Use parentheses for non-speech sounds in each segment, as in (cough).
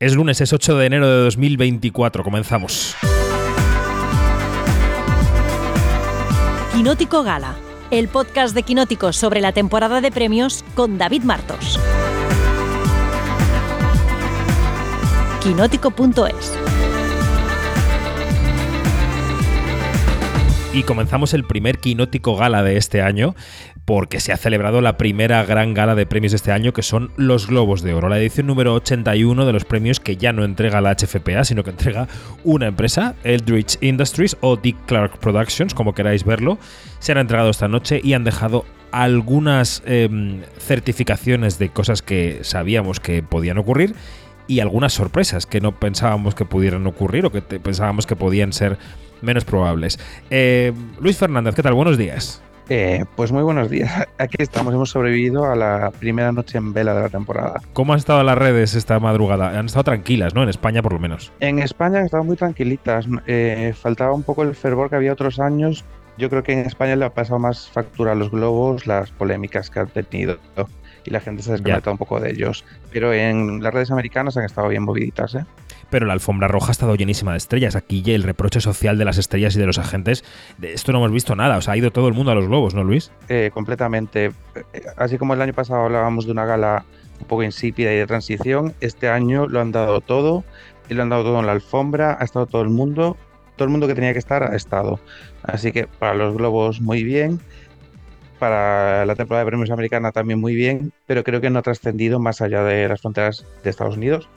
Es lunes, es 8 de enero de 2024. Comenzamos. Quinótico Gala, el podcast de Quinótico sobre la temporada de premios con David Martos. Quinótico.es Y comenzamos el primer Quinótico Gala de este año, porque se ha celebrado la primera gran gala de premios de este año, que son los Globos de Oro, la edición número 81 de los premios que ya no entrega la HFPA, sino que entrega una empresa, Eldritch Industries o Dick Clark Productions, como queráis verlo. Se han entregado esta noche y han dejado algunas em, certificaciones de cosas que sabíamos que podían ocurrir y algunas sorpresas que no pensábamos que pudieran ocurrir o que pensábamos que podían ser menos probables. Eh, Luis Fernández, ¿qué tal? Buenos días. Eh, pues muy buenos días. (laughs) Aquí estamos, hemos sobrevivido a la primera noche en vela de la temporada. ¿Cómo han estado las redes esta madrugada? Han estado tranquilas, ¿no? En España por lo menos. En España han estado muy tranquilitas. Eh, faltaba un poco el fervor que había otros años. Yo creo que en España le ha pasado más factura a los globos las polémicas que han tenido y la gente se ha desconectado un poco de ellos. Pero en las redes americanas han estado bien moviditas, ¿eh? Pero la alfombra roja ha estado llenísima de estrellas. Aquí el reproche social de las estrellas y de los agentes, de esto no hemos visto nada. O sea, ha ido todo el mundo a los globos, ¿no, Luis? Eh, completamente. Eh, así como el año pasado hablábamos de una gala un poco insípida y de transición, este año lo han dado todo y lo han dado todo en la alfombra, ha estado todo el mundo, todo el mundo que tenía que estar ha estado. Así que para los globos muy bien, para la temporada de premios americana también muy bien, pero creo que no ha trascendido más allá de las fronteras de Estados Unidos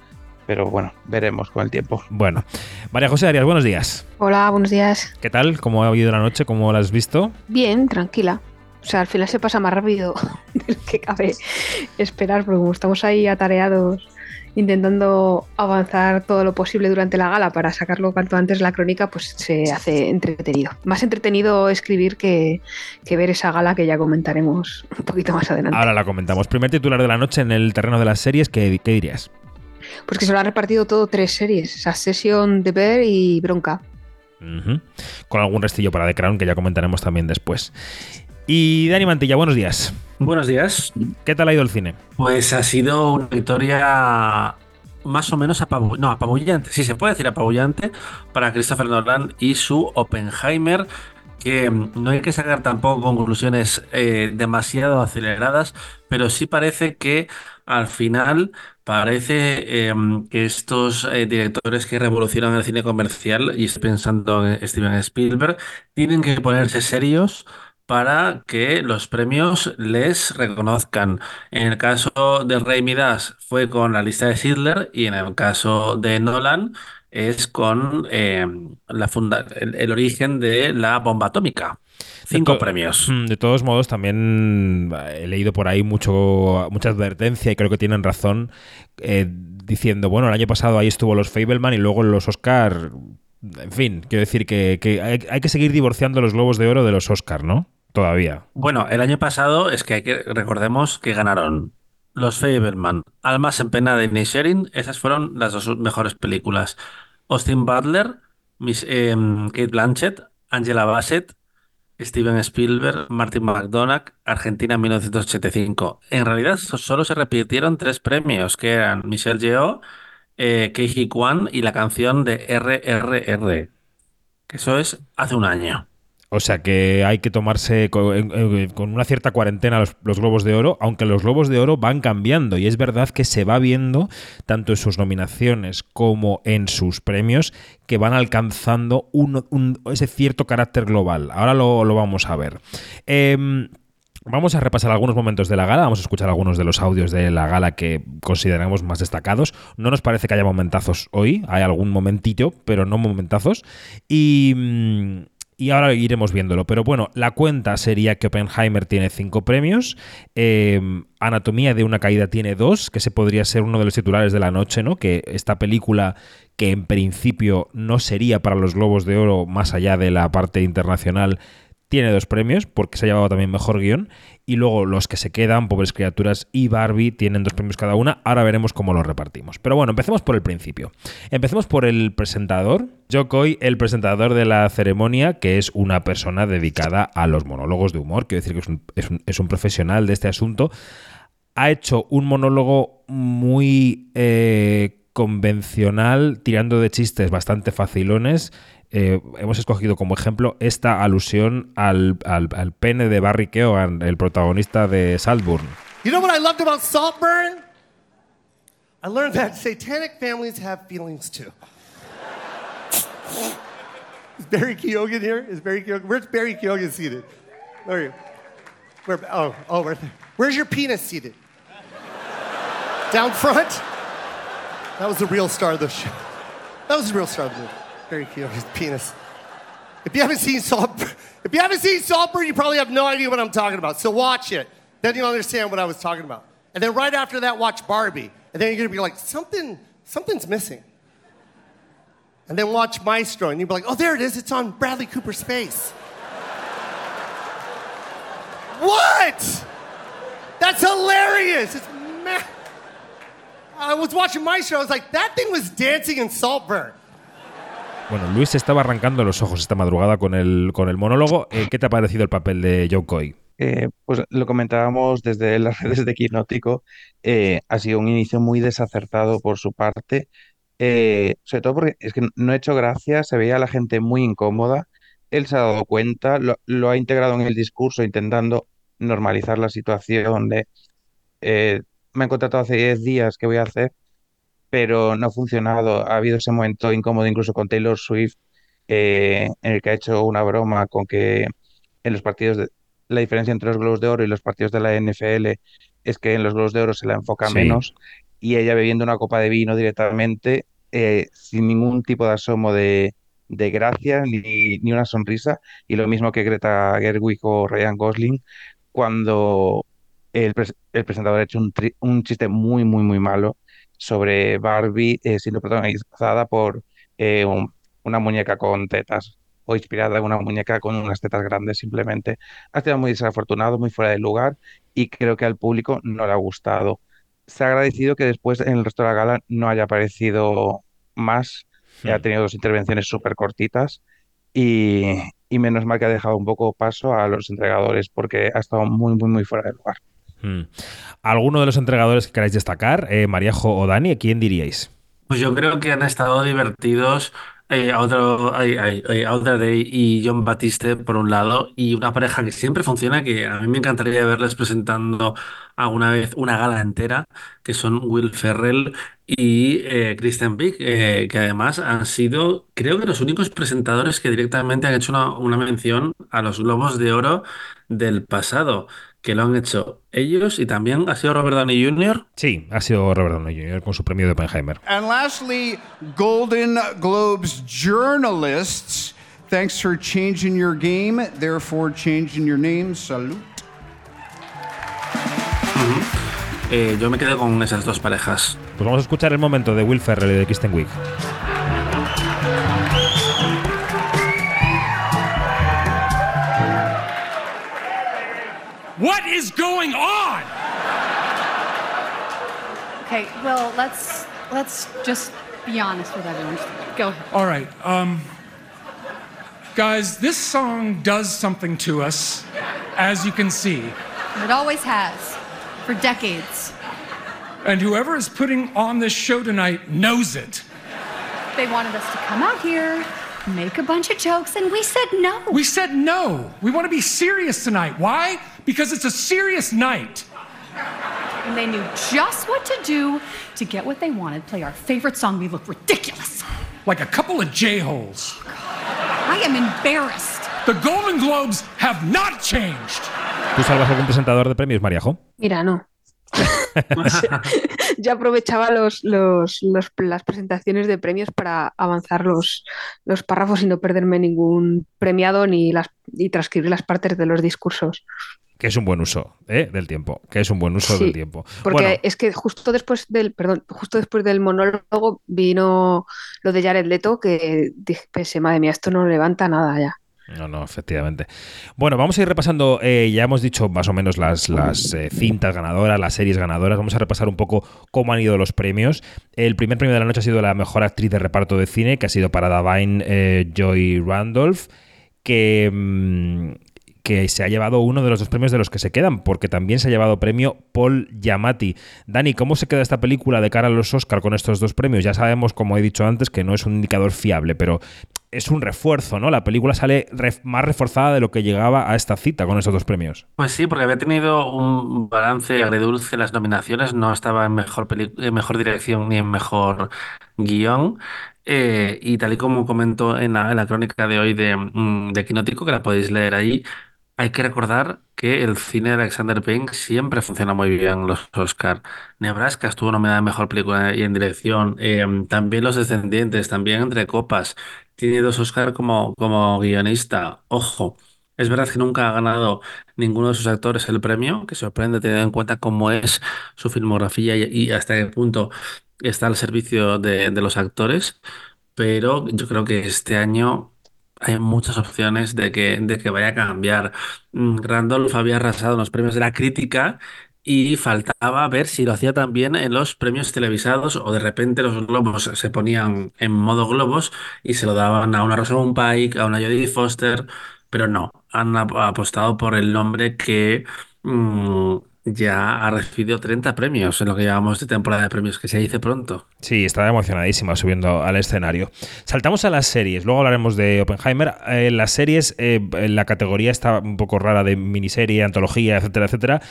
pero bueno, veremos con el tiempo. Bueno, María José Arias, buenos días. Hola, buenos días. ¿Qué tal? ¿Cómo ha habido la noche? ¿Cómo la has visto? Bien, tranquila. O sea, al final se pasa más rápido (laughs) de lo que cabe esperar, porque como estamos ahí atareados intentando avanzar todo lo posible durante la gala para sacarlo cuanto antes la crónica, pues se hace entretenido. Más entretenido escribir que, ver esa gala que ya comentaremos un poquito más adelante. Ahora la comentamos. Primer titular de la noche en el terreno de las series, ¿qué, qué dirías? Pues que se lo ha repartido todo tres series, Session, The Bear y Bronca. Con algún restillo para The Crown que ya comentaremos también después. Y Dani Mantilla, buenos días. Buenos días. ¿Qué tal ha ido el cine? Pues ha sido una victoria más o menos apabullante, no, apabullante, sí se puede decir apabullante para Christopher Nolan y su Oppenheimer, que no hay que sacar tampoco conclusiones eh, demasiado aceleradas, pero sí parece que al final parece em, que estos eh, directores que revolucionan el cine comercial, y estoy pensando en Steven Spielberg, tienen que ponerse serios para que los premios les reconozcan. En el caso de Rey Midas fue con la lista de Sidler y en el caso de Nolan es con em, la el origen de la bomba atómica. Cinco premios. Mm, de todos modos, también he leído por ahí mucho, mucha advertencia y creo que tienen razón eh, diciendo, bueno, el año pasado ahí estuvo los Fableman y luego los Oscar. En fin, quiero decir que, hay, que seguir divorciando los globos de oro de los Oscar, ¿no? Todavía. Bueno, el año pasado es que, hay que recordemos que ganaron los Fableman, Almas en pena de Sharing, esas fueron las dos mejores películas. Austin Butler, Miss, em, Kate Blanchett, Angela Bassett, Steven Spielberg, Martin McDonagh, Argentina 1985. En realidad solo se repitieron tres premios, que eran Michelle Yeoh, eh, Keiji Kwan y la canción de RRR. Que eso es hace un año. O sea que hay que tomarse con, una cierta cuarentena los, globos de oro, aunque los globos de oro van cambiando y es verdad que se va viendo tanto en sus nominaciones como en sus premios que van alcanzando ese cierto carácter global. Ahora lo, vamos a ver. Em, vamos a repasar algunos momentos de la gala, vamos a escuchar algunos de los audios de la gala que consideramos más destacados. No nos parece que haya momentazos hoy, hay algún momentito, pero no momentazos. Y, mm, y ahora iremos viéndolo. Pero bueno, la cuenta sería que Oppenheimer tiene cinco premios. Em, Anatomía de una caída tiene dos, que se podría ser uno de los titulares de la noche, ¿no? Que esta película, que en principio no sería para los Globos de Oro más allá de la parte internacional, tiene dos premios, porque se ha llevado también mejor guion. Y luego los que se quedan, Pobres Criaturas y Barbie, tienen dos premios cada una. Ahora veremos cómo los repartimos. Pero bueno, empecemos por el principio. Empecemos por el presentador. Joe Coy, el presentador de la ceremonia, que es una persona dedicada a los monólogos de humor. Quiero decir que es un, profesional de este asunto. Ha hecho un monólogo muy... Eh, convencional, tirando de chistes bastante facilones. Eh, hemos escogido como ejemplo esta alusión al, al, al pene de Barry Keoghan, el protagonista de Saltburn. You know what I loved about Saltburn? I learned that satanic families have feelings too. Is Barry Keoghan here? Is Barry Keoghan? Where's Barry Keoghan seated? Where are you? Where? Oh, oh, right there. Where's your penis seated? Down front? That was the real star of the show. That was the real star of the movie. Barry Keoghan's penis. If you haven't seen Salt, if you haven't seen Saltburn, you probably have no idea what I'm talking about. So watch it. Then you'll understand what I was talking about. And then right after that, watch Barbie. And then you're gonna be like, something, something's missing. And then watch Maestro, and you'll be like, oh, there it is. It's on Bradley Cooper's face. what? That's hilarious. It's ma- I was watching Maestro. I was like, that thing was dancing in Saltburn. Bueno, Luis estaba arrancando los ojos esta madrugada con el, con el monólogo. Eh, ¿Qué te ha parecido el papel de Joe Coy? Eh, pues lo comentábamos desde (laughs) las redes de Quinótico, eh, ha sido un inicio muy desacertado por su parte, sobre todo porque es que no ha hecho gracia, se veía a la gente muy incómoda, él se ha dado cuenta, lo, ha integrado en el discurso intentando normalizar la situación me han contratado hace 10 días, ¿qué voy a hacer? Pero no ha funcionado, ha habido ese momento incómodo incluso con Taylor Swift, eh, en el que ha hecho una broma con que en los partidos de, la diferencia entre los Globos de Oro y los partidos de la NFL es que en los Globos de Oro se la enfoca Sí. menos y ella bebiendo una copa de vino directamente eh, sin ningún tipo de asomo de, de gracia ni, ni una sonrisa y lo mismo que Greta Gerwig o Ryan Gosling cuando el, el presentador ha hecho un, tri- un chiste muy muy muy malo sobre Barbie eh, siendo protagonizada por eh, un- una muñeca con tetas o inspirada en una muñeca con unas tetas grandes simplemente. Ha sido muy desafortunado, muy fuera de lugar y creo que al público no le ha gustado. Se ha agradecido que después en el resto de la gala no haya aparecido más. Ha tenido dos intervenciones súper cortitas y, y menos mal que ha dejado un poco paso a los entregadores porque ha estado muy, muy, muy fuera de lugar. Hmm. ¿Alguno de los entregadores que queráis destacar? Eh, o Dani, ¿a quién diríais? Pues yo creo que han estado divertidos eh, a otro, ay, Audrey Day y John Batiste por un lado, y una pareja que siempre funciona, que a mí me encantaría verles presentando alguna vez una gala entera, que son Will Ferrell y eh, Kristen Wiig, eh, que además han sido, creo que los únicos presentadores que directamente han hecho una mención a los Globos de Oro del pasado, que lo han hecho ellos y también ha sido Robert Downey Jr. Sí, ha sido Robert Downey Jr. con su premio de Oppenheimer. And lastly, Golden Globes journalists, thanks for changing your game, therefore changing your name. Salute. Eh, yo me quedo con esas dos parejas. Pues vamos a escuchar el momento de Will Ferrell y de Kristen Wiig. What is going on? Okay, well, let's let's just be honest with everyone. Go ahead. All right, um, guys, this song does something to us, as you can see. It always has, for decades. And whoever is putting on this show tonight knows it. They wanted us to come out here, make a bunch of jokes, and we said no. We said no. We want to be serious tonight. Why? Because it's a serious night. And they knew just what to do to get what they wanted. Play our favorite song. We look ridiculous. Like a couple of J-holes. I am embarrassed. The Golden Globes have not changed. ¿Tú salvas algún presentador de premios, Mariajo? Mira, no. (laughs) Yo aprovechaba los, los- los- las presentaciones de premios para avanzar los, los párrafos y no perderme ningún premiado ni las, y transcribir las partes de los discursos. Que es un buen uso ¿eh? del tiempo. Que es un buen uso Sí, del tiempo. Porque Bueno, es que justo después del, perdón, justo después del monólogo vino lo de Jared Leto que dije, pensé, madre mía, esto no levanta nada ya. No, no, efectivamente. Bueno, vamos a ir repasando, eh, ya hemos dicho más o menos las, las eh, cintas ganadoras, las series ganadoras, vamos a repasar un poco cómo han ido los premios. El primer premio de la noche ha sido la mejor actriz de reparto de cine, que ha sido para Davine eh, Joy Randolph, que, mm, que se ha llevado uno de los dos premios de los que se quedan, porque también se ha llevado premio Paul Giamatti. Dani, ¿cómo se queda esta película de cara a los Oscar con estos dos premios? Ya sabemos, como he dicho antes, que no es un indicador fiable, pero es un refuerzo, ¿no? La película sale más reforzada de lo que llegaba a esta cita con estos dos premios. Pues sí, porque había tenido un balance agridulce en las nominaciones, no estaba en mejor, en mejor dirección ni en mejor guion. Eh, y tal y como comento en la, crónica de hoy de, mm, de que la podéis leer ahí, hay que recordar que el cine de Alexander Payne siempre funciona muy bien los Oscar. Nebraska estuvo nominada en Mejor Película y en Dirección. eh, también Los Descendientes, también Entre Copas. Tiene dos Oscar como, como guionista. Ojo, es verdad que nunca ha ganado ninguno de sus actores el premio, que sorprende teniendo en cuenta cómo es su filmografía y, y hasta qué punto está al servicio de, de los actores. Pero yo creo que este año hay muchas opciones de que, de que vaya a cambiar. Mm, Randolph había arrasado en los premios de la crítica y faltaba ver si lo hacía también en los premios televisados o de repente los globos se ponían en modo globos y se lo daban a una Rosamund Pike, a una Jodie Foster, pero no, han ap- apostado por el nombre que mm, ya ha recibido 30 premios en lo que llevamos de temporada de premios, que se dice pronto. Sí, estaba emocionadísima subiendo al escenario. Saltamos a las series, luego hablaremos de Oppenheimer. Eh, las series, eh, la categoría está un poco rara de miniserie, antología, etcétera, etcétera.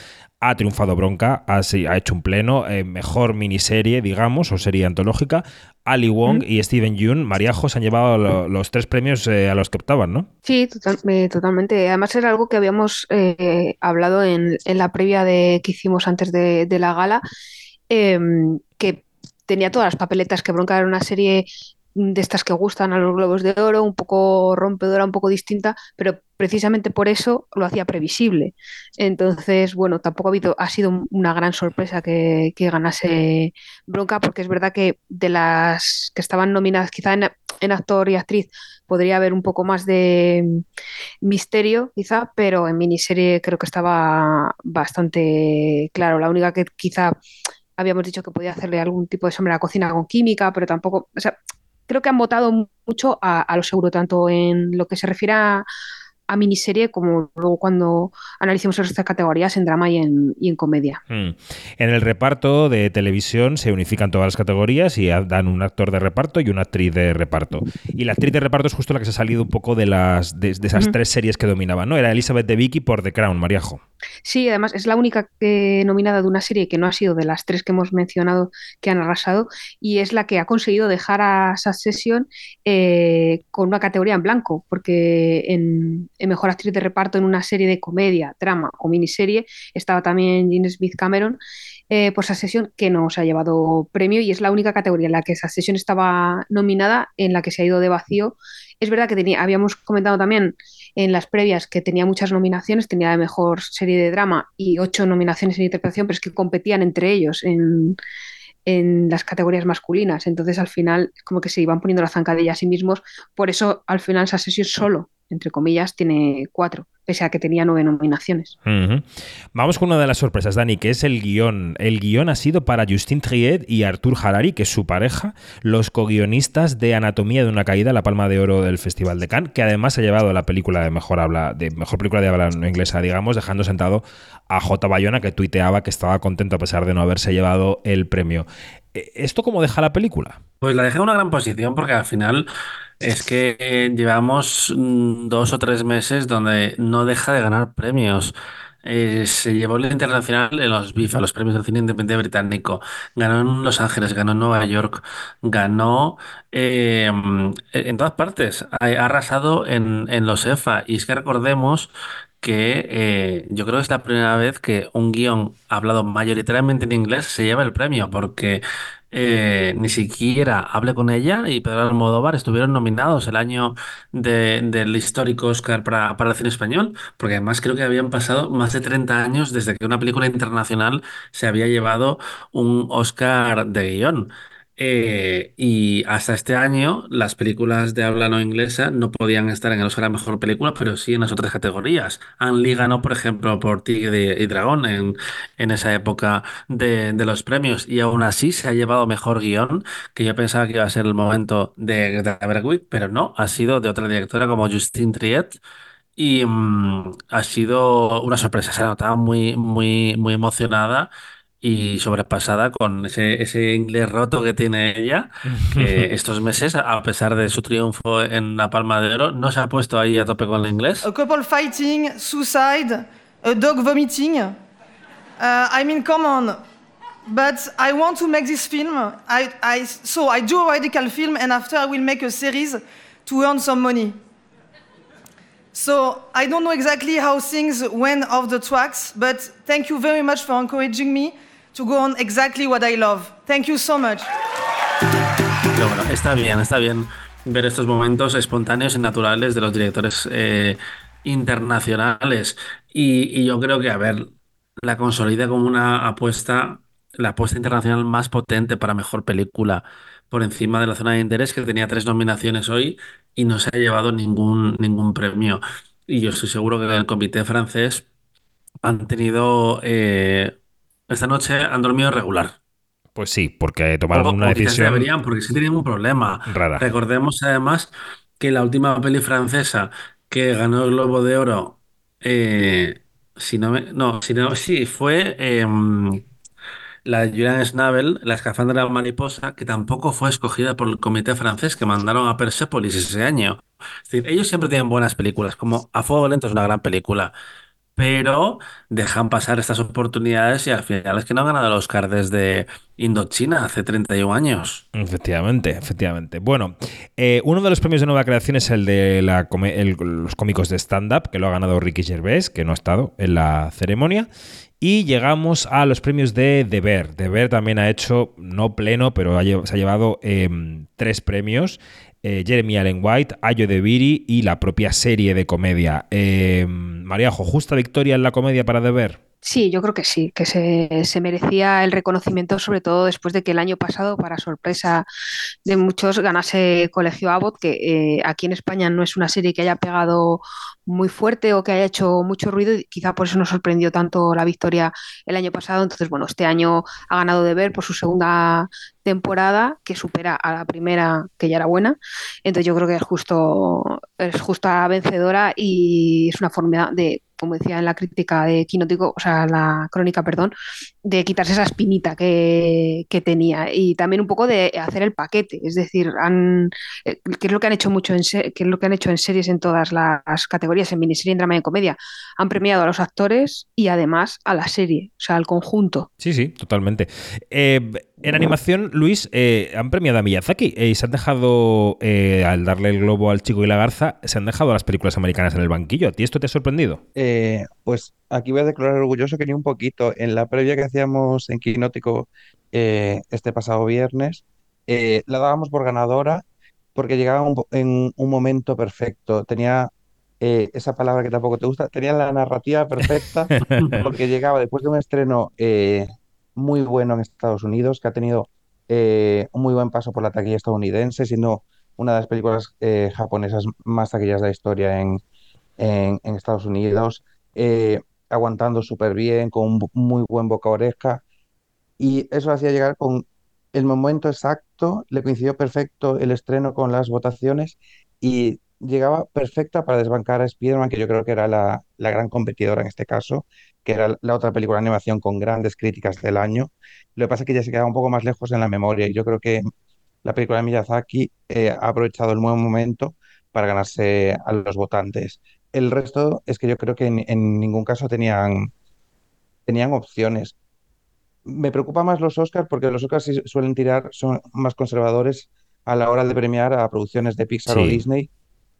Ha triunfado Bronca, ha, hecho un pleno, eh, mejor miniserie, digamos, o serie antológica. Ali Wong y Steven Yeun, Mariajo, se han llevado lo- los tres premios eh, a los que optaban, ¿no? Sí, total- eh, totalmente. Además era algo que habíamos hablado en, en la previa de, que hicimos antes de, de la gala, em, que tenía todas las papeletas, que Bronca era una serie de estas que gustan a los Globos de Oro, un poco rompedora, un poco distinta, pero precisamente por eso lo hacía previsible. Entonces, bueno, tampoco ha habido, ha sido una gran sorpresa que, que ganase Bronca, porque es verdad que de las que estaban nominadas, quizá en, en actor y actriz, podría haber un poco más de misterio, quizá, pero en miniserie creo que estaba bastante claro. La única que quizá habíamos dicho que podía hacerle algún tipo de sombra a la cocina con química, pero tampoco, creo que han votado mucho a, a lo seguro, tanto en lo que se refiere a, a miniserie como luego cuando analicemos estas categorías en drama y en, y en comedia. Mm. En el reparto de televisión se unifican todas las categorías y dan un actor de reparto y una actriz de reparto. Y la actriz de reparto es justo la que se ha salido un poco de las de, de esas tres series que dominaban, ¿no? Era Elizabeth de Vicky por The Crown, Mariajo. Sí, además es la única que- nominada de una serie que no ha sido de las tres que hemos mencionado que han arrasado y es la que ha conseguido dejar a Succession eh, con una categoría en blanco, porque en Mejor Actriz de Reparto en una serie de comedia, drama o miniserie estaba también Jean Smith Cameron eh, por Succession que no se ha llevado premio y es la única categoría en la que Succession estaba nominada en la que se ha ido de vacío. Es verdad que tenía, habíamos comentado también en las previas que tenía muchas nominaciones, tenía de mejor serie de drama y ocho nominaciones en interpretación, pero es que competían entre ellos en, en las categorías masculinas. Entonces al final como que se iban poniendo la zancadilla a sí mismos. Por eso al final sesión solo, entre comillas, tiene cuatro, pese a que tenía nueve nominaciones. Vamos con una de las sorpresas, Dani, que es el guion. El guion ha sido para Justin Triet y Artur Harari, que es su pareja, los co-guionistas de Anatomía de una caída, la palma de oro del Festival de Cannes, que además ha llevado la película de mejor habla, de mejor película de habla no inglesa, digamos, dejando sentado a J. Bayona, que tuiteaba que estaba contento a pesar de no haberse llevado el premio. Eh, ¿Esto cómo deja la película? Pues la dejé en una gran posición porque al final es que eh, llevamos mm, dos o tres meses donde no deja de ganar premios. Eh, se llevó el internacional en los BIFA, los premios del cine independiente británico. Ganó en Los Ángeles, ganó en Nueva York, ganó eh, mm, en todas partes. Ha, ha arrasado en, en los EFA. Y es que recordemos que eh, yo creo que es la primera vez que un guion hablado mayoritariamente en inglés se lleva el premio, porque eh, ni siquiera Hable con ella y Pedro Almodóvar estuvieron nominados el año de- del histórico Oscar para, para el cine español, porque además creo que habían pasado más de 30 años desde que una película internacional se había llevado un Oscar de guion. Eh, y hasta este año las películas de habla no inglesa no podían estar en el Oscar a Mejor Película, pero sí en las otras categorías. Ang Lee ganó, por ejemplo, por Tigre y Dragón en, en esa época de, de los premios y aún así se ha llevado Mejor Guión, que yo pensaba que iba a ser el momento de Greta Gerwig, pero no, ha sido de otra directora como Justine Triet. Y mm, ha sido una sorpresa, se notaba muy, muy, muy emocionada y sobrepasada con ese, ese inglés roto que tiene ella, (laughs) que estos meses, a pesar de su triunfo en la Palma de Oro, no se ha puesto ahí a tope con el inglés. A couple fighting, suicide, a dog vomiting. Uh, I mean, come on. But I want to make this film. I, I, so I do a radical film, and after I will make a series to earn some money. So I don't know exactly how things went off the tracks, but thank you very much for encouraging me to go on exactly what I love. Thank you so much. Bueno, está bien, está bien ver estos momentos espontáneos y naturales de los directores eh, internacionales. Y, y yo creo que, a ver, la consolida como una apuesta, la apuesta internacional más potente para mejor película por encima de la zona de interés, que tenía tres nominaciones hoy y no se ha llevado ningún, ningún premio. Y yo estoy seguro que en el comité francés han tenido, eh, esta noche han dormido regular. Pues sí, porque tomaron O- una o decisión deberían, porque sí tenían un problema. rara. Recordemos además que la última peli francesa que ganó el Globo de Oro, eh, si no me- no, si no, (laughs) sí, fue em, la de Julian Schnabel, La escafandra de la mariposa, que tampoco fue escogida por el comité francés que mandaron a Persepolis ese año. Es decir, ellos siempre tienen buenas películas, como A Fuego Lento es una gran película, pero dejan pasar estas oportunidades y al final es que no han ganado el Oscar desde Indochina hace 31 años. Efectivamente, efectivamente. Bueno, eh, uno de los premios de nueva creación es el de los cómicos de stand-up, que lo ha ganado Ricky Gervais, que no ha estado en la ceremonia. Y llegamos a los premios de Deber. Deber también ha hecho, no pleno, pero ha se ha llevado em, tres premios. Eh, Jeremy Allen White, Ayo de Viri y la propia serie de comedia. Em, Mariajo, ¿justa victoria en la comedia para Deber? Sí, yo creo que sí, que se, se merecía el reconocimiento, sobre todo después de que el año pasado, para sorpresa de muchos, ganase Colegio Abbott, que eh, aquí en España no es una serie que haya pegado muy fuerte o que haya hecho mucho ruido, y quizá por eso nos sorprendió tanto la victoria el año pasado. Entonces, bueno, este año ha ganado de ver por su segunda temporada, que supera a la primera, que ya era buena. Entonces, yo creo que es justo, es justa vencedora y es una forma de como decía en la crítica de Quinótico, o sea, la crónica, perdón, de quitarse esa espinita que, que tenía y también un poco de hacer el paquete, es decir, han, eh, que es lo que han hecho mucho en que es lo que han hecho en series en todas las categorías, en miniserie, en drama y en comedia, han premiado a los actores y además a la serie, o sea, al conjunto. Sí, sí, totalmente. Eh, en animación, Luis, eh, han premiado a Miyazaki eh, y se han dejado, eh, al darle el globo al chico y la garza, se han dejado las películas americanas en el banquillo. ¿A ti esto te ha sorprendido? Eh, pues aquí voy a declarar orgulloso que ni un poquito. En la previa que hacíamos en Quinótico eh, este pasado viernes, eh, la dábamos por ganadora porque llegaba un en un momento perfecto. Tenía eh, esa palabra que tampoco te gusta, tenía la narrativa perfecta (laughs) porque llegaba después de un estreno eh, muy bueno en Estados Unidos, que ha tenido eh, un muy buen paso por la taquilla estadounidense, siendo una de las películas eh, japonesas más taquillas de la historia en, en- en Estados Unidos, aguantando súper bien, con un muy buen boca oreja, y eso hacía llegar con el momento exacto, le coincidió perfecto el estreno con las votaciones y llegaba perfecta para desbancar a Spider-Man, que yo creo que era la, la gran competidora en este caso, que era la otra película de animación con grandes críticas del año. Lo que pasa es que ya se quedaba un poco más lejos en la memoria y yo creo que la película de Miyazaki eh, ha aprovechado el buen momento para ganarse a los votantes. El resto es que yo creo que en, en ningún caso tenían, tenían opciones. Me preocupa más los Oscars porque los Oscars suelen tirar, son más conservadores a la hora de premiar a producciones de Pixar o. Disney,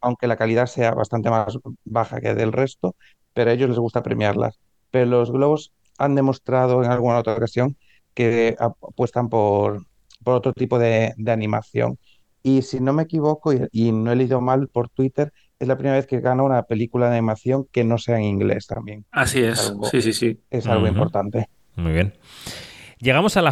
aunque la calidad sea bastante más baja que del resto, pero a ellos les gusta premiarlas. Pero los Globos han demostrado en alguna otra ocasión que ap- apuestan por, por otro tipo de, de animación. Y si no me equivoco, y, y no he leído mal por Twitter, es la primera vez que gana una película de animación que no sea en inglés también. Así Es es, algo, sí, sí, sí. es algo importante. Muy bien. Llegamos a la,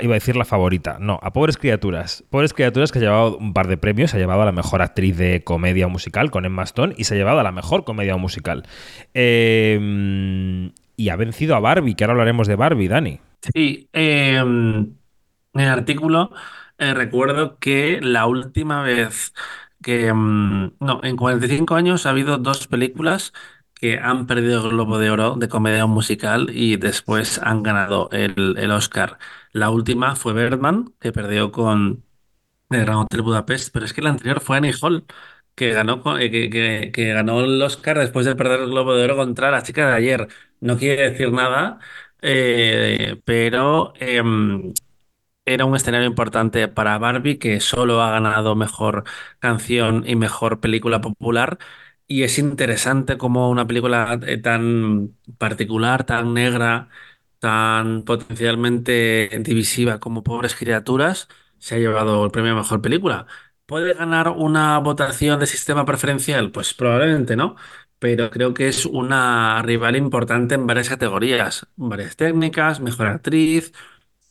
iba a decir la favorita, no, a Pobres Criaturas. Pobres Criaturas que ha llevado un par de premios, ha llevado a la mejor actriz de comedia musical con Emma Stone y se ha llevado a la mejor comedia musical. Eh, y ha vencido a Barbie, que ahora hablaremos de Barbie, Dani. Sí, eh, en el artículo eh, recuerdo que la última vez que mm, no, en 45 años ha habido dos películas que han perdido el Globo de Oro de comedia musical y después han ganado el, el Oscar. La última fue Birdman, que perdió con el Gran Hotel Budapest, pero es que la anterior fue Annie Hall, que ganó, eh, que ganó el Oscar después de perder el Globo de Oro contra la chica de ayer. No quiere decir nada, eh, pero em, era un escenario importante para Barbie, que solo ha ganado mejor canción y mejor película popular. Y es interesante como una película eh, tan particular, tan negra, tan potencialmente divisiva como Pobres Criaturas, se ha llevado el premio a mejor película. ¿Puede ganar una votación de sistema preferencial? Pues probablemente no. Pero creo que es una rival importante en varias categorías, varias técnicas, mejor actriz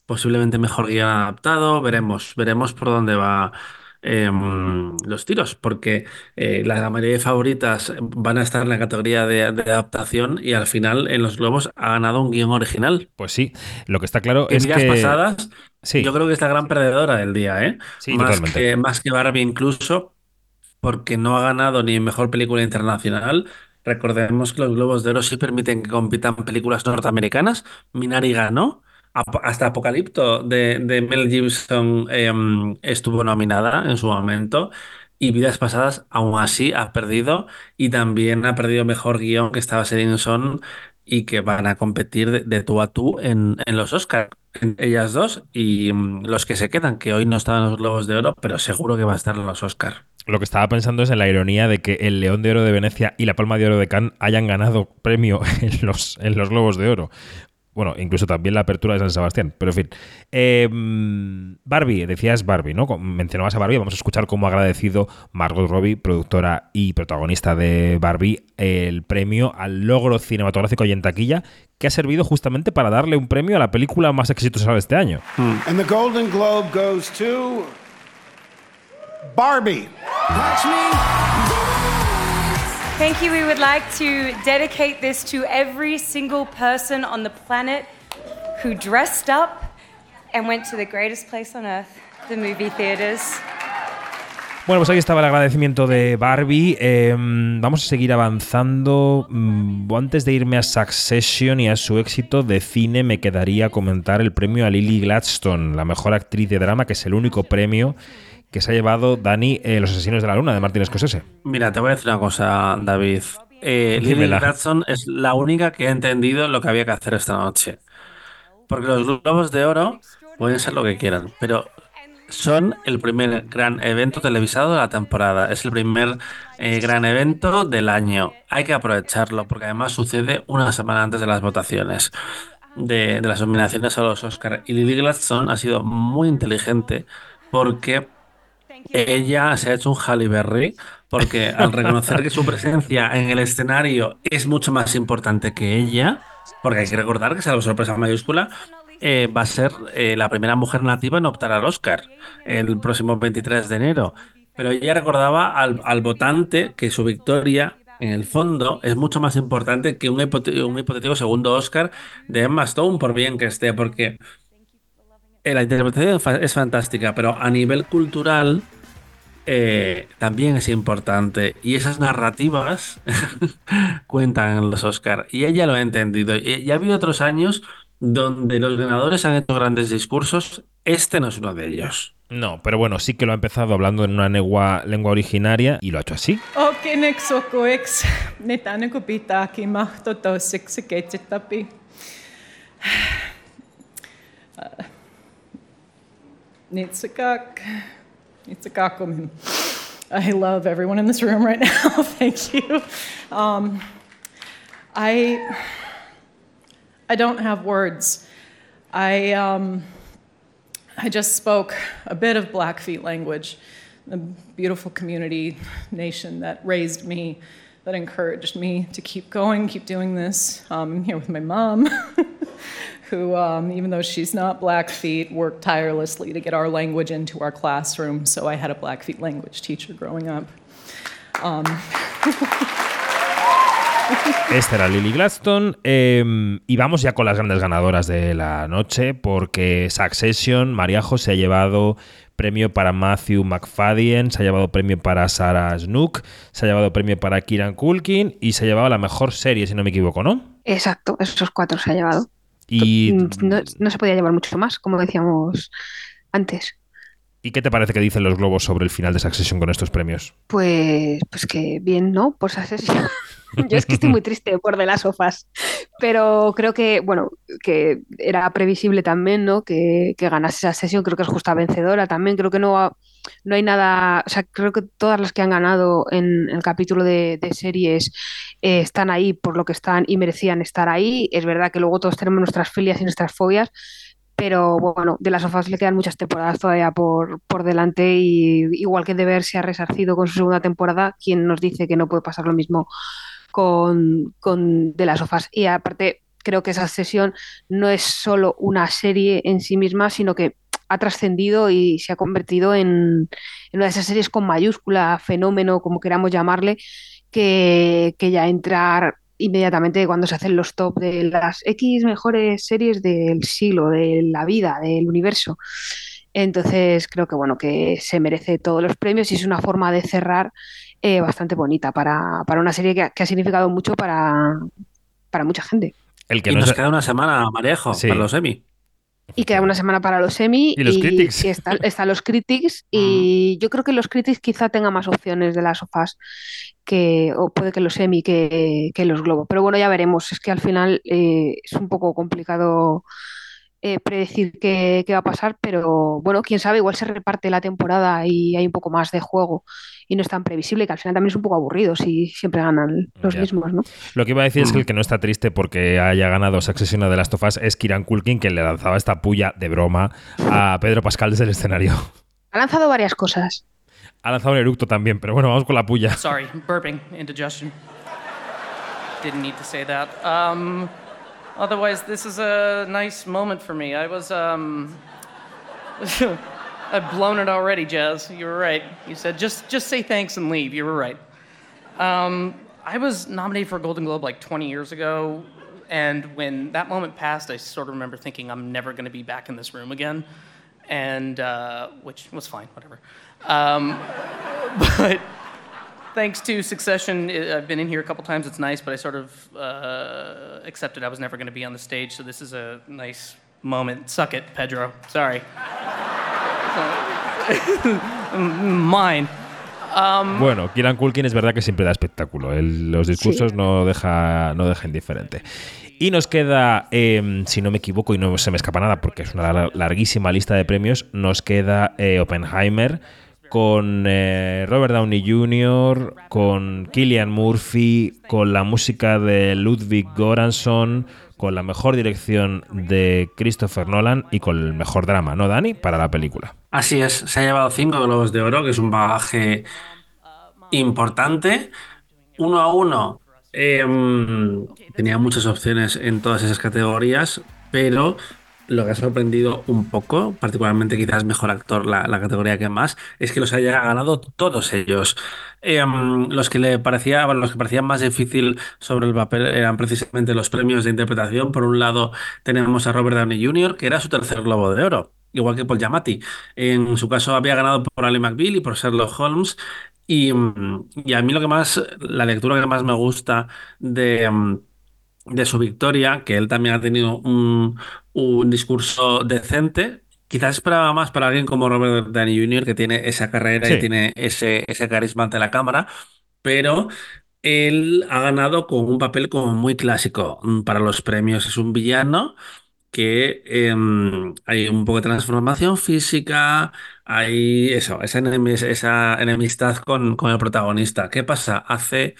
posiblemente mejor guion adaptado. Veremos, veremos por dónde va em, los tiros, porque eh, la mayoría de favoritas van a estar en la categoría de, de adaptación y al final en los Globos ha ganado un guion original. Pues sí, lo que está claro En es días que. pasadas, Sí. yo creo que es la gran perdedora del día, ¿eh? Sí, más totalmente. que, más que Barbie incluso, porque no ha ganado ni mejor película internacional. Recordemos que los Globos de Oro sí permiten que compitan películas norteamericanas. Minari ganó. Hasta Apocalipto de, de Mel Gibson em, estuvo nominada en su momento. Y Vidas Pasadas aún así ha perdido. Y también ha perdido mejor guion que estaba Son y que van a competir de, tú a tú en, en los Oscars. Ellas dos y mm, los que se quedan, que hoy no estaban los Globos de Oro, pero seguro que va a estar en los Oscars. Lo que estaba pensando es en la ironía de que el León de Oro de Venecia y la Palma de Oro de Cannes hayan ganado premio (laughs) en los, en los Globos de Oro. Bueno, incluso también la apertura de San Sebastián, pero en fin. Eh, Barbie, decías Barbie, ¿no? Mencionabas a Barbie, vamos a escuchar cómo ha agradecido Margot Robbie, productora y protagonista de Barbie, el premio al logro cinematográfico y en taquilla, que ha servido justamente para darle un premio a la película más exitosa de este año. And the Golden Globe goes to Barbie. Thank you. We would like to dedicate this to every single person on the planet who dressed up and went to the greatest place on earth, the movie theaters. Bueno, pues ahí estaba el agradecimiento de Barbie. Eh, vamos a seguir avanzando. Mm, Antes de irme a Succession y a su éxito de cine, me quedaría comentar el premio a Lily Gladstone, la mejor actriz de drama, que es el único premio que se ha llevado Dani eh, Los Asesinos de la Luna, de Martin Scorsese. Mira, te voy a decir una cosa, David. Eh, Lily. Gladstone es la única que ha entendido lo que había que hacer esta noche. Porque los Globos de Oro pueden ser lo que quieran, pero son el primer gran evento televisado de la temporada. Es el primer eh, gran evento del año. Hay que aprovecharlo porque además sucede una semana antes de las votaciones de, de las nominaciones a los Oscar. Y Lily Gladstone ha sido muy inteligente porque ella se ha hecho un Halle Berry porque al reconocer que su presencia en el escenario es mucho más importante que ella, porque hay que recordar que salvo sorpresa mayúscula, eh, va a ser eh, la primera mujer nativa en optar al Oscar el próximo 23 de enero. Pero ella recordaba al, votante que su victoria, en el fondo, es mucho más importante que un, un hipotético segundo Oscar de Emma Stone, por bien que esté, porque la interpretación es fantástica, pero a nivel cultural eh, también es importante. Y esas narrativas (laughs) cuentan en los Oscar. Y ella lo ha entendido. Y ya ha habido otros años donde los ganadores han hecho grandes discursos. Este no es uno de ellos. No, pero bueno, sí que lo ha empezado hablando en una lengua, lengua originaria y lo ha hecho así. (laughs) (sighs) Nitsakak, Nitsakakum. I love everyone in this room right now. (laughs) Thank you. Um, I, I don't have words. I, um, I just spoke a bit of Blackfeet language, the beautiful community nation that raised me, that encouraged me to keep going, keep doing this. Um, I'm here with my mom, (laughs) who, um, even though she's not Blackfeet, worked tirelessly to get our language into our classroom. So I had a Blackfeet language teacher growing up. Um, (laughs) Esta era Lily Gladstone. eh, y vamos ya con las grandes ganadoras de la noche, porque Succession, Mariajo se ha llevado premio para Matthew McFadden, se ha llevado premio para Sarah Snook, se ha llevado premio para Kieran Culkin y se ha llevado la mejor serie, si no me equivoco, ¿no? Exacto, esos cuatro se ha llevado. Y, No, no se podía llevar mucho más, como decíamos antes. ¿Y qué te parece que dicen los globos sobre el final de Succession con estos premios? Pues, pues que bien, ¿no? Por esa sesión. (laughs) Yo es que estoy muy triste por de las sofás, pero creo que, bueno, que era previsible también, ¿no? Que, que ganase esa sesión, creo que es justa vencedora también, creo que no, ha- no hay nada, o sea, creo que todas las que han ganado en el capítulo de, series eh, están ahí por lo que están y merecían estar ahí. Es verdad que luego todos tenemos nuestras filias y nuestras fobias, pero bueno, de las sofás le quedan muchas temporadas todavía por, por delante y igual que Deber se ha resarcido con su segunda temporada, ¿quién nos dice que no puede pasar lo mismo con, con de las sofás? Y aparte, creo que esa sesión no es solo una serie en sí misma, sino que ha trascendido y se ha convertido en, en una de esas series con mayúscula, fenómeno, como queramos llamarle, que, que ya entrar inmediatamente cuando se hacen los top de las X mejores series del siglo, de la vida, del universo. Entonces creo que bueno, que se merece todos los premios y es una forma de cerrar eh, bastante bonita para, para una serie que ha, que ha significado mucho para, para mucha gente. El que y no nos se- queda una semana, Marejo, Sí. para los Emmy. Y queda una semana para los Emmy Y los Critics. y está- (laughs) están los Critics y yo creo que los Critics quizá tengan más opciones de las sofás que, o puede que los Emmy que, que los Globo. Pero bueno, ya veremos. Es que al final eh, es un poco complicado eh, predecir qué, qué va a pasar, pero bueno, quién sabe, igual se reparte la temporada y hay un poco más de juego y no es tan previsible, que al final también es un poco aburrido si siempre ganan los Ya. mismos, ¿no? Lo que iba a decir es que el que no está triste porque haya ganado Succession de las Tofas es Kieran Culkin, que le lanzaba esta puya de broma a Pedro Pascal desde el escenario. Ha lanzado varias cosas. Ha lanzado un eructo también, pero bueno, vamos con la puya. Sorry, burping, indigestion. Didn't need to say that. Um, otherwise, this is a nice moment for me. I was, um, (laughs) I've blown it already, Jazz. You were right. You said just, just say thanks and leave. You were right. Um, I was nominated for a Golden Globe like 20 years ago, and when that moment passed, I sort of remember thinking I'm never going to be back in this room again, and uh, which was fine, whatever. Um, (laughs) but thanks to Succession, I've been in here a couple times. It's nice, but I sort of uh, accepted I was never going to be on the stage, so this is a nice moment. Suck it, Pedro. Sorry. (laughs) Mine. Um, Bueno, Kieran Culkin es verdad que siempre da espectáculo. Él- los discursos no, deja, no deja indiferente. Y nos queda, eh, si no me equivoco y no se me escapa nada porque es una lar- larguísima lista de premios, nos queda eh, Oppenheimer con eh, Robert Downey Jr., con Killian Murphy, con la música de Ludwig Göransson, con la mejor dirección de Christopher Nolan y con el mejor drama, ¿no, Dani? Para la película. Así es, se ha llevado cinco globos de oro, que es un bagaje importante. Uno a uno. eh, tenía muchas opciones en todas esas categorías, pero lo que ha sorprendido un poco, particularmente quizás mejor actor, la, categoría que más, es que los haya ganado todos ellos. Eh, los que le parecía, bueno, los que parecían más difícil sobre el papel eran precisamente los premios de interpretación. Por un lado tenemos a Robert Downey Jr., que era su tercer globo de oro. Igual que Paul Giamatti. En su caso había ganado por Ali McBeal y por Sherlock Holmes. Y, mm, y a mí lo que más, la lectura que más me gusta de, mm, de su victoria, que él también ha tenido un, un discurso decente. Quizás esperaba más para alguien como Robert Downey Jr., que tiene esa carrera Sí. y tiene ese, ese carisma ante la cámara, pero él ha ganado con un papel como muy clásico mm, para los premios. Es un villano que em, hay un poco de transformación física, hay eso, esa, enemis- esa enemistad con, con el protagonista. ¿Qué pasa? Hace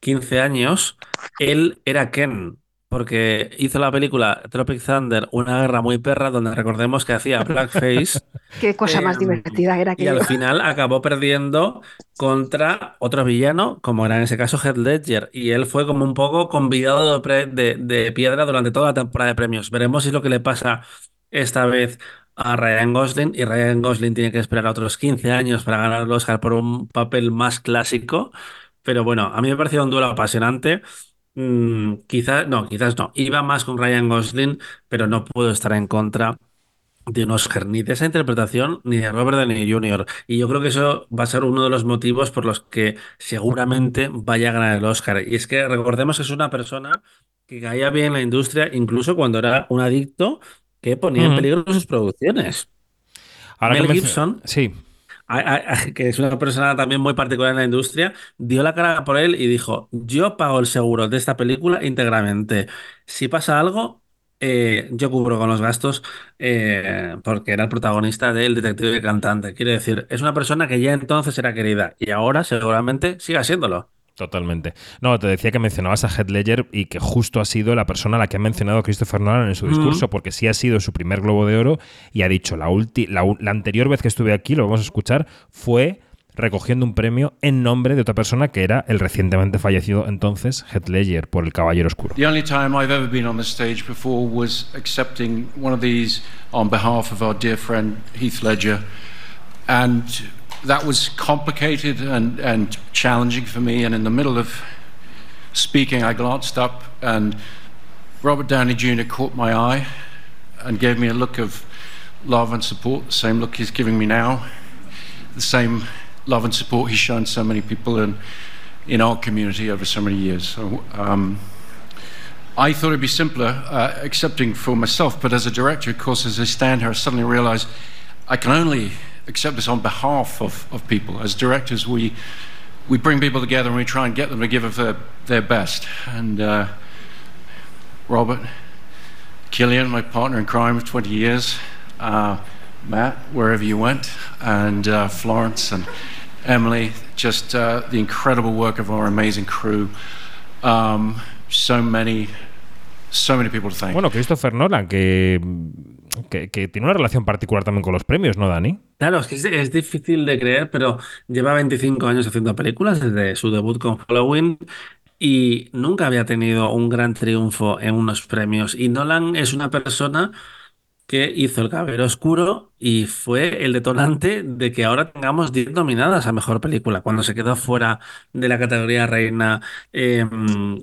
15 años, él era Ken, porque hizo la película Tropic Thunder, una guerra muy perra, donde recordemos que hacía blackface. (laughs) Qué cosa más Em, divertida era Y al final acabó perdiendo contra otro villano, como era en ese caso Heath Ledger. Y él fue como un poco convidado de- de piedra durante toda la temporada de premios. Veremos si es lo que le pasa esta vez a Ryan Gosling. Y Ryan Gosling tiene que esperar otros 15 años para ganar el Oscar por un papel más clásico. Pero bueno, a mí me pareció un duelo apasionante. Mm, quizás, no, quizás no. Iba más con Ryan Gosling, pero no puedo estar en contra de un Oscar, ni de esa interpretación, ni de Robert Downey Jr. Y yo creo que eso va a ser uno de los motivos por los que seguramente vaya a ganar el Oscar. Y es que recordemos que es una persona que caía bien en la industria, incluso cuando era un adicto que ponía en peligro sus producciones. Ahora Mel Gibson, Sí. Que es una persona también muy particular en la industria, dio la cara por él y dijo, yo pago el seguro de esta película íntegramente. Si pasa algo, eh, yo cubro con los gastos eh, porque era el protagonista del detective y cantante. Quiero decir, es una persona que ya entonces era querida y ahora seguramente siga siéndolo. Totalmente. No, te decía que mencionabas a Heath Ledger y que justo ha sido la persona a la que ha mencionado a Christopher Nolan en su Ujú. discurso, porque sí ha sido su primer Globo de Oro y ha dicho, la, ulti- la, u- la anterior vez que estuve aquí, lo vamos a escuchar, fue recogiendo un premio en nombre de otra persona que era el recientemente fallecido entonces Heath Ledger por El Caballero Oscuro. The only time I've ever been on the stage before was accepting one of these on behalf of our dear friend Heath Ledger. And that was complicated and, and challenging for me. And in the middle of speaking, I glanced up and Robert Downey Jr. caught my eye and gave me a look of love and support, the same look he's giving me now, the same love and support he's shown so many people in, in our community over so many years. So, um, I thought it'd be simpler uh, accepting for myself, but as a director, of course, as I stand here, I suddenly realize I can only accept this on behalf of, of people. As directors, we we bring people together and we try and get them to give of their, their best. And uh, Robert, Killian, my partner in crime of 20 years, uh, Matt, wherever you went, and uh, Florence and Emily, just uh, the incredible work of our amazing crew. Um, so many, so many people to thank. Bueno, Christopher Nolan, que, que, tiene una relación particular también con los premios, ¿no, Dani? Claro, es que es, difícil de creer, pero lleva 25 años haciendo películas desde su debut con Halloween y nunca había tenido un gran triunfo en unos premios. Y Nolan es una persona que hizo El Caballero Oscuro y fue el detonante de que ahora tengamos 10 nominadas a Mejor Película. Cuando se quedó fuera de la categoría reina eh,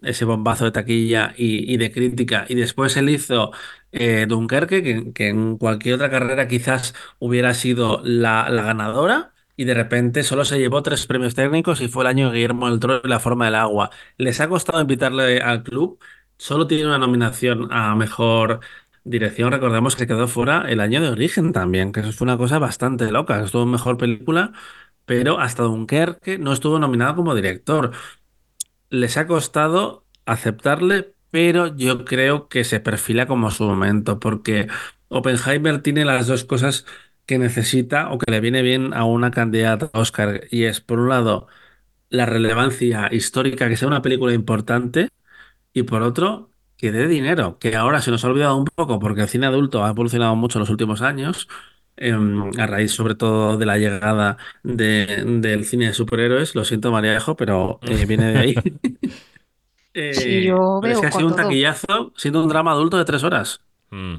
ese bombazo de taquilla y, y de crítica. Y después él hizo eh, Dunkerque, que, en cualquier otra carrera quizás hubiera sido la, la ganadora. Y de repente solo se llevó tres premios técnicos y fue el año de Guillermo del Toro y La Forma del Agua. Les ha costado invitarle al club. Solo tiene una nominación a Mejor Dirección, recordemos que quedó fuera el año de origen también, que eso fue una cosa bastante loca. Estuvo en mejor película, pero hasta Dunkerque no estuvo nominado como director. Les ha costado aceptarle, pero yo creo que se perfila como su momento, porque Oppenheimer tiene las dos cosas que necesita o que le viene bien a una candidata a Oscar, y es, por un lado, la relevancia histórica, que sea una película importante, y por otro, que dé dinero, que ahora se nos ha olvidado un poco porque el cine adulto ha evolucionado mucho en los últimos años, em, a raíz sobre todo de la llegada de- del cine de superhéroes. Lo siento, Mariajo, pero eh, viene de ahí. (laughs) (laughs) Eh, Sí, yo es que ha sido un taquillazo siendo un drama adulto de tres horas. Mm.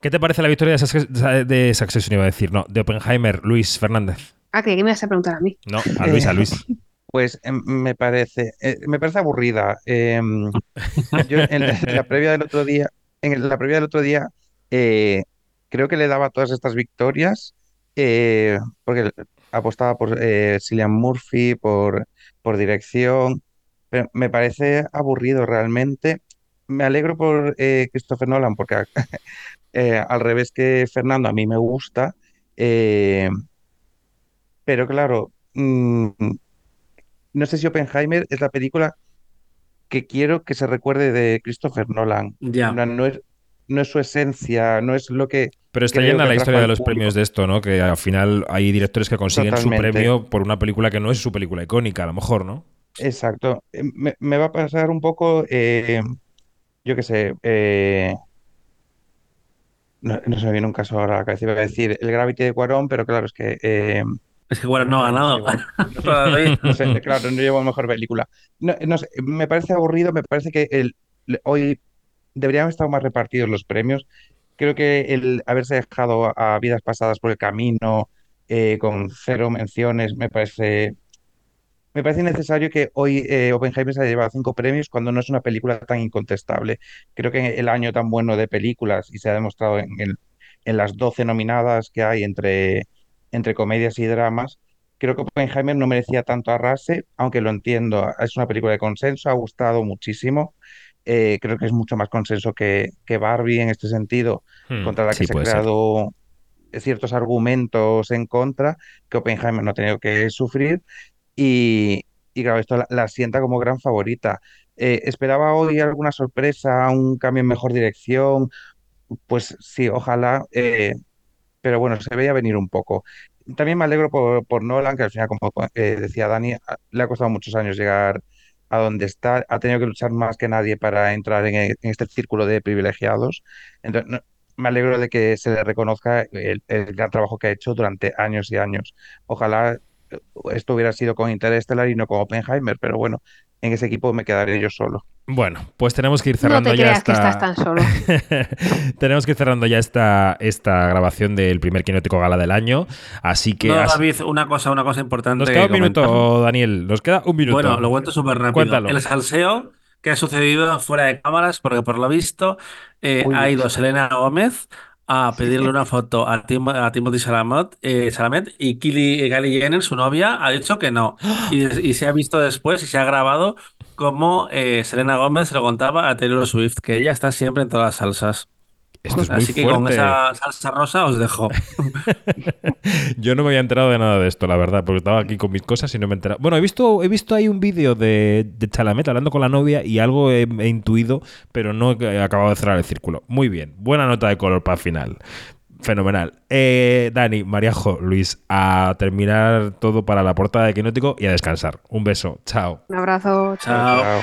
¿Qué te parece la victoria de, de Succession? Iba a decir, no, de Oppenheimer, Luis Fernández. Ah, creí que me ibas a preguntar a mí. No, a Luis, a Luis. (laughs) Pues em, me parece, eh, me parece aburrida. Em, (laughs) yo en la, en la previa del otro día, en la previa del otro día, eh, creo que le daba todas estas victorias eh, porque apostaba por eh, Cillian Murphy, por, por dirección, pero me parece aburrido realmente. Me alegro por eh, Christopher Nolan porque (laughs) eh, al revés que Fernando, a mí me gusta, eh, pero claro, mm, no sé si Oppenheimer es la película que quiero que se recuerde de Christopher Nolan. Plan, No es, no es su esencia, no es lo que. Pero está llena la historia de los público. premios de esto, ¿no? Que al final hay directores que consiguen su premio por una película que no es su película icónica, a lo mejor, ¿no? Exacto. Eh, Me, me va a pasar un poco, eh, yo qué sé, eh, no, no se me viene un caso ahora a la cabeza, iba a decir el Gravity de Cuarón, pero claro, es que... eh, Es que bueno, no ha ganado. No sé, (laughs) claro, no llevo mejor película. No, no sé, me parece aburrido, me parece que el, hoy deberían estar más repartidos los premios. Creo que el haberse dejado a, a vidas pasadas por el camino eh, con cero menciones me parece me parece innecesario que hoy eh, Oppenheimer se haya llevado cinco premios cuando no es una película tan incontestable. Creo que el año tan bueno de películas y se ha demostrado en el, en las 12 nominadas que hay entre, entre comedias y dramas, creo que Oppenheimer no merecía tanto arrase, aunque lo entiendo, es una película de consenso, ha gustado muchísimo. Eh, creo que es mucho más consenso que, que Barbie en este sentido, Hmm, contra la que sí, se ser. creado ciertos argumentos en contra que Oppenheimer no ha tenido que sufrir y, claro, esto la, sienta como gran favorita. Eh, esperaba hoy alguna sorpresa, un cambio en mejor dirección, pues sí, ojalá, eh, pero bueno, se veía venir un poco. También me alegro por, por Nolan, que al final, como eh, decía Dani, a- le ha costado muchos años llegar a donde está, ha tenido que luchar más que nadie para entrar en, este círculo de privilegiados. Entonces, me alegro de que se le reconozca el, el gran trabajo que ha hecho durante años y años. Ojalá esto hubiera sido con Interstellar y no con Oppenheimer, pero bueno, en ese equipo me quedaré yo solo. Bueno, pues tenemos que ir No cerrando te ya creas esta... que estás tan solo. (laughs) tenemos que ir cerrando ya esta, esta grabación del primer Quinótico Gala del año. Así que. No, has- David, una cosa, una cosa importante. Nos queda un comentar. minuto, Daniel. Nos queda un minuto. Bueno, lo cuento súper rápido. Cuéntalo. El salseo que ha sucedido fuera de cámaras, porque por lo visto eh, ha ido Selena Gómez a pedirle una foto a, Tim- a Timothy Salamet, eh, Chalamet y Kylie, Kylie Jenner, su novia, ha dicho que no. Y, y se ha visto después y se ha grabado cómo eh, Selena Gómez se lo contaba a Taylor Swift, que ella está siempre en todas las salsas. Esto es muy Así que con esa salsa rosa os dejo. (laughs) Yo no me había enterado de nada de esto, la verdad, porque estaba aquí con mis cosas y no me he enterado. Bueno, he visto, he visto ahí un vídeo de, de Chalamet hablando con la novia y algo he, he intuido, pero no he acabado de cerrar el círculo. Muy bien, buena nota de color para el final. Fenomenal. Eh, Dani, Mariajo, Luis, a terminar todo para la portada de Quinótico y a descansar. Un beso. Chao. Un abrazo. Chao.